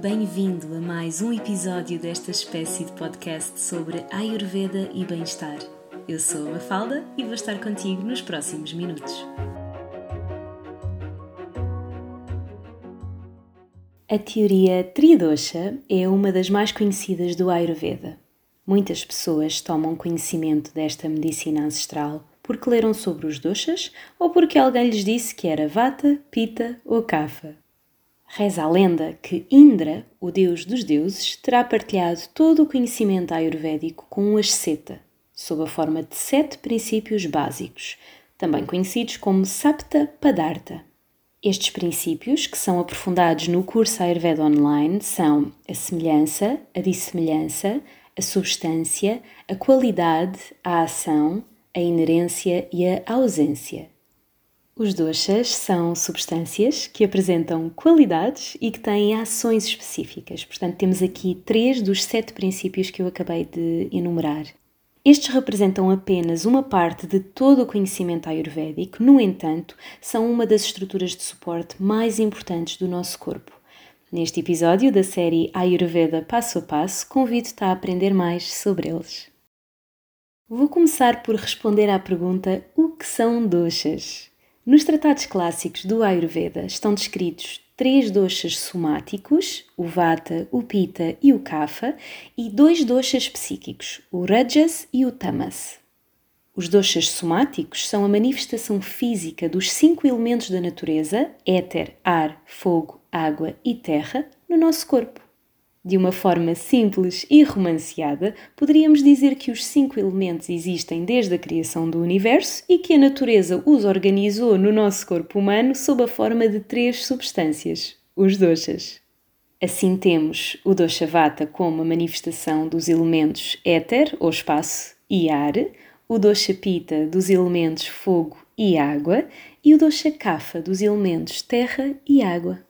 Bem-vindo a mais um episódio desta espécie de podcast sobre Ayurveda e bem-estar. Eu sou a Mafalda e vou estar contigo nos próximos minutos. A teoria Tridosha é uma das mais conhecidas do Ayurveda. Muitas pessoas tomam conhecimento desta medicina ancestral porque leram sobre os doshas ou porque alguém lhes disse que era Vata, Pitta ou Kapha. Reza a lenda que Indra, o deus dos deuses, terá partilhado todo o conhecimento ayurvédico com um asceta, sob a forma de sete princípios básicos, também conhecidos como Sapta Padartha. Estes princípios, que são aprofundados no curso Ayurveda Online, são a semelhança, a dissemelhança, a substância, a qualidade, a ação, a inerência e a ausência. Os doshas são substâncias que apresentam qualidades e que têm ações específicas. Portanto, temos aqui três dos sete princípios que eu acabei de enumerar. Estes representam apenas uma parte de todo o conhecimento ayurvédico, no entanto, são uma das estruturas de suporte mais importantes do nosso corpo. Neste episódio da série Ayurveda Passo a Passo, convido-te a aprender mais sobre eles. Vou começar por responder à pergunta: o que são doshas? Nos tratados clássicos do Ayurveda estão descritos três doshas somáticos, o Vata, o Pitta e o Kapha, e dois doshas psíquicos, o Rajas e o Tamas. Os doshas somáticos são a manifestação física dos cinco elementos da natureza, éter, ar, fogo, água e terra, no nosso corpo. De uma forma simples e romanceada, poderíamos dizer que os cinco elementos existem desde a criação do universo e que a natureza os organizou no nosso corpo humano sob a forma de três substâncias, os doshas. Assim temos o dosha vata como a manifestação dos elementos éter, ou espaço, e ar, o dosha pita dos elementos fogo e água e o dosha kapha dos elementos terra e água.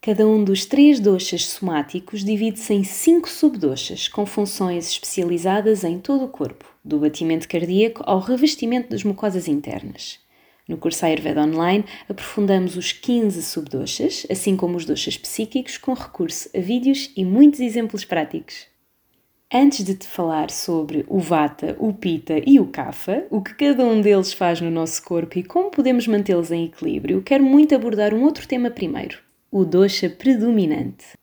Cada um dos três doshas somáticos divide-se em cinco subdoshas, com funções especializadas em todo o corpo, do batimento cardíaco ao revestimento das mucosas internas. No curso Ayurveda Online, aprofundamos os 15 subdoshas, assim como os doshas psíquicos, com recurso a vídeos e muitos exemplos práticos. Antes de te falar sobre o Vata, o Pitta e o Kapha, o que cada um deles faz no nosso corpo e como podemos mantê-los em equilíbrio, quero muito abordar um outro tema primeiro, o dosha predominante.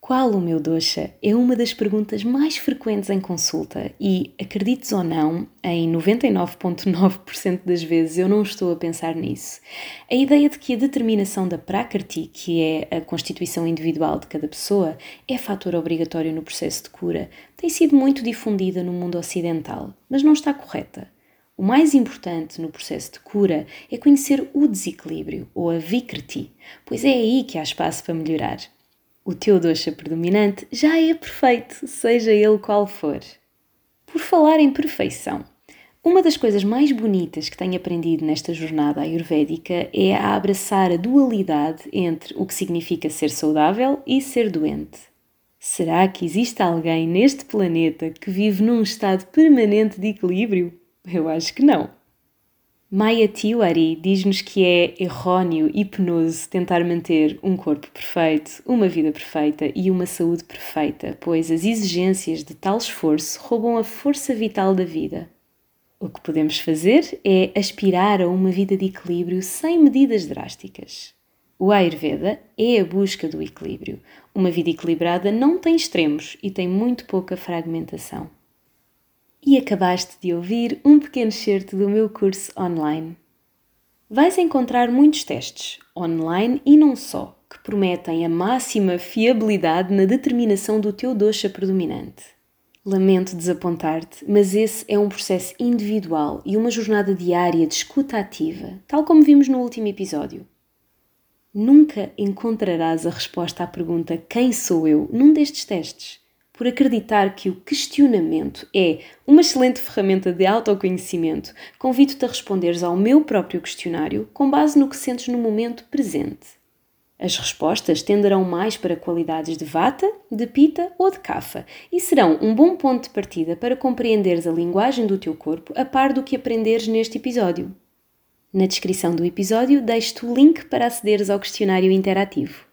Qual o meu dosha? É uma das perguntas mais frequentes em consulta e, acredites ou não, em 99,9% das vezes eu não estou a pensar nisso. A ideia de que a determinação da Prakrti, que é a constituição individual de cada pessoa, é fator obrigatório no processo de cura, tem sido muito difundida no mundo ocidental, mas não está correta. O mais importante no processo de cura é conhecer o desequilíbrio, ou a Vikriti, pois é aí que há espaço para melhorar. O teu dosha predominante já é perfeito, seja ele qual for. Por falar em perfeição, uma das coisas mais bonitas que tenho aprendido nesta jornada ayurvédica é a abraçar a dualidade entre o que significa ser saudável e ser doente. Será que existe alguém neste planeta que vive num estado permanente de equilíbrio? Eu acho que não. Maya Tiwari diz-nos que é errôneo e penoso tentar manter um corpo perfeito, uma vida perfeita e uma saúde perfeita, pois as exigências de tal esforço roubam a força vital da vida. O que podemos fazer é aspirar a uma vida de equilíbrio sem medidas drásticas. O Ayurveda é a busca do equilíbrio. Uma vida equilibrada não tem extremos e tem muito pouca fragmentação e acabaste de ouvir um pequeno certo do meu curso online. Vais encontrar muitos testes, online e não só, que prometem a máxima fiabilidade na determinação do teu dosha predominante. Lamento desapontar-te, mas esse é um processo individual e uma jornada diária de escuta ativa, tal como vimos no último episódio. Nunca encontrarás a resposta à pergunta quem sou eu num destes testes por acreditar que o questionamento é uma excelente ferramenta de autoconhecimento, convido-te a responderes ao meu próprio questionário com base no que sentes no momento presente. As respostas tenderão mais para qualidades de vata, de pita ou de kafa e serão um bom ponto de partida para compreenderes a linguagem do teu corpo a par do que aprenderes neste episódio. Na descrição do episódio deixo-te o link para acederes ao questionário interativo.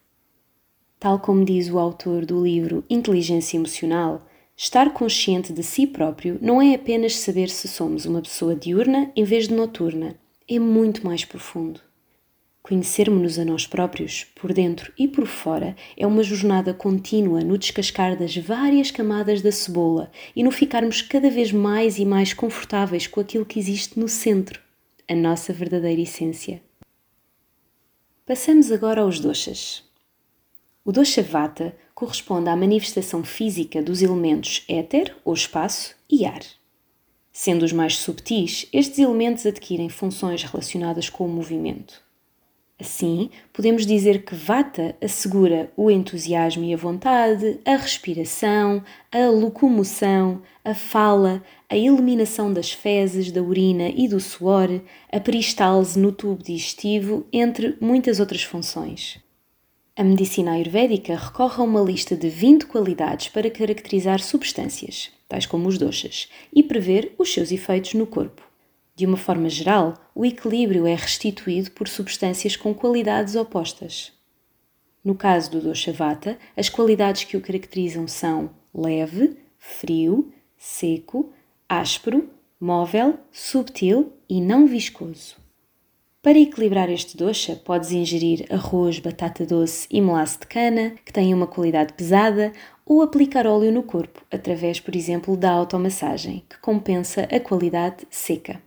Tal como diz o autor do livro Inteligência Emocional, estar consciente de si próprio não é apenas saber se somos uma pessoa diurna em vez de noturna, é muito mais profundo. Conhecermos-nos a nós próprios, por dentro e por fora, é uma jornada contínua no descascar das várias camadas da cebola e no ficarmos cada vez mais e mais confortáveis com aquilo que existe no centro, a nossa verdadeira essência. Passamos agora aos doshas. O dosha vata corresponde à manifestação física dos elementos éter, ou espaço, e ar. Sendo os mais subtis, estes elementos adquirem funções relacionadas com o movimento. Assim, podemos dizer que Vata assegura o entusiasmo e a vontade, a respiração, a locomoção, a fala, a eliminação das fezes, da urina e do suor, a peristálise no tubo digestivo, entre muitas outras funções. A medicina ayurvédica recorre a uma lista de 20 qualidades para caracterizar substâncias, tais como os doshas, e prever os seus efeitos no corpo. De uma forma geral, o equilíbrio é restituído por substâncias com qualidades opostas. No caso do dosha vata, as qualidades que o caracterizam são leve, frio, seco, áspero, móvel, subtil e não viscoso. Para equilibrar este dosha, podes ingerir arroz, batata doce e melasse de cana, que têm uma qualidade pesada, ou aplicar óleo no corpo, através, por exemplo, da automassagem, que compensa a qualidade seca.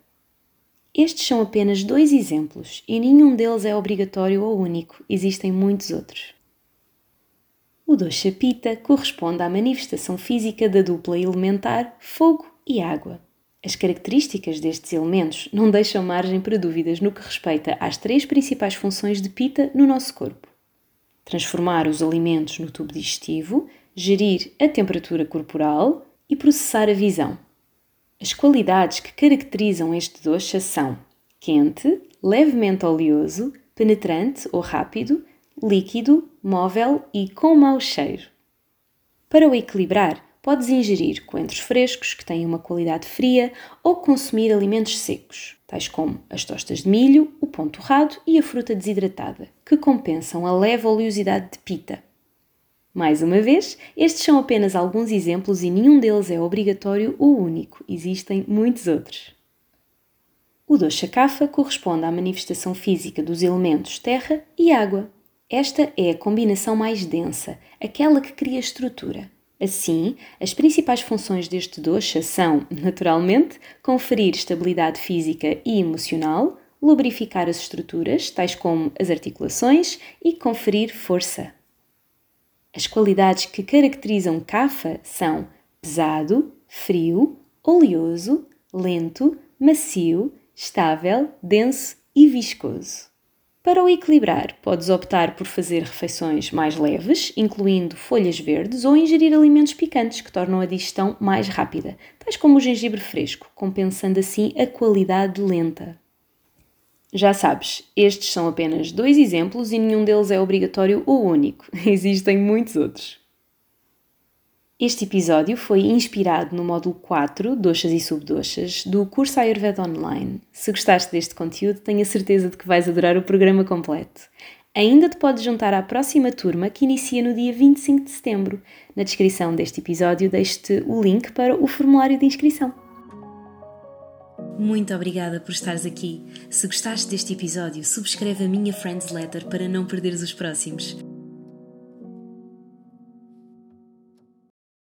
Estes são apenas dois exemplos e nenhum deles é obrigatório ou único, existem muitos outros. O dosha pita corresponde à manifestação física da dupla elementar fogo e água. As características destes elementos não deixam margem para dúvidas no que respeita às três principais funções de pita no nosso corpo: transformar os alimentos no tubo digestivo, gerir a temperatura corporal e processar a visão. As qualidades que caracterizam este doce são quente, levemente oleoso, penetrante ou rápido, líquido, móvel e com mau cheiro. Para o equilibrar, podes ingerir coentros frescos, que têm uma qualidade fria, ou consumir alimentos secos, tais como as tostas de milho, o pão torrado e a fruta desidratada, que compensam a leve oleosidade de pita. Mais uma vez, estes são apenas alguns exemplos e nenhum deles é obrigatório ou único, existem muitos outros. O dosha kapha corresponde à manifestação física dos elementos terra e água. Esta é a combinação mais densa, aquela que cria estrutura. Assim, as principais funções deste dosha são, naturalmente, conferir estabilidade física e emocional, lubrificar as estruturas, tais como as articulações, e conferir força. As qualidades que caracterizam Cafa são pesado, frio, oleoso, lento, macio, estável, denso e viscoso. Para o equilibrar, podes optar por fazer refeições mais leves, incluindo folhas verdes, ou ingerir alimentos picantes que tornam a digestão mais rápida, tais como o gengibre fresco, compensando assim a qualidade lenta. Já sabes, estes são apenas dois exemplos e nenhum deles é obrigatório ou único. Existem muitos outros. Este episódio foi inspirado no módulo 4, Doxas e Subdoxas, do curso Ayurveda Online. Se gostaste deste conteúdo, tenho a certeza de que vais adorar o programa completo. Ainda te podes juntar à próxima turma que inicia no dia 25 de setembro. Na descrição deste episódio deixo-te o link para o formulário de inscrição. Muito obrigada por estares aqui. Se gostaste deste episódio, subscreve a minha Friends Letter para não perderes os próximos.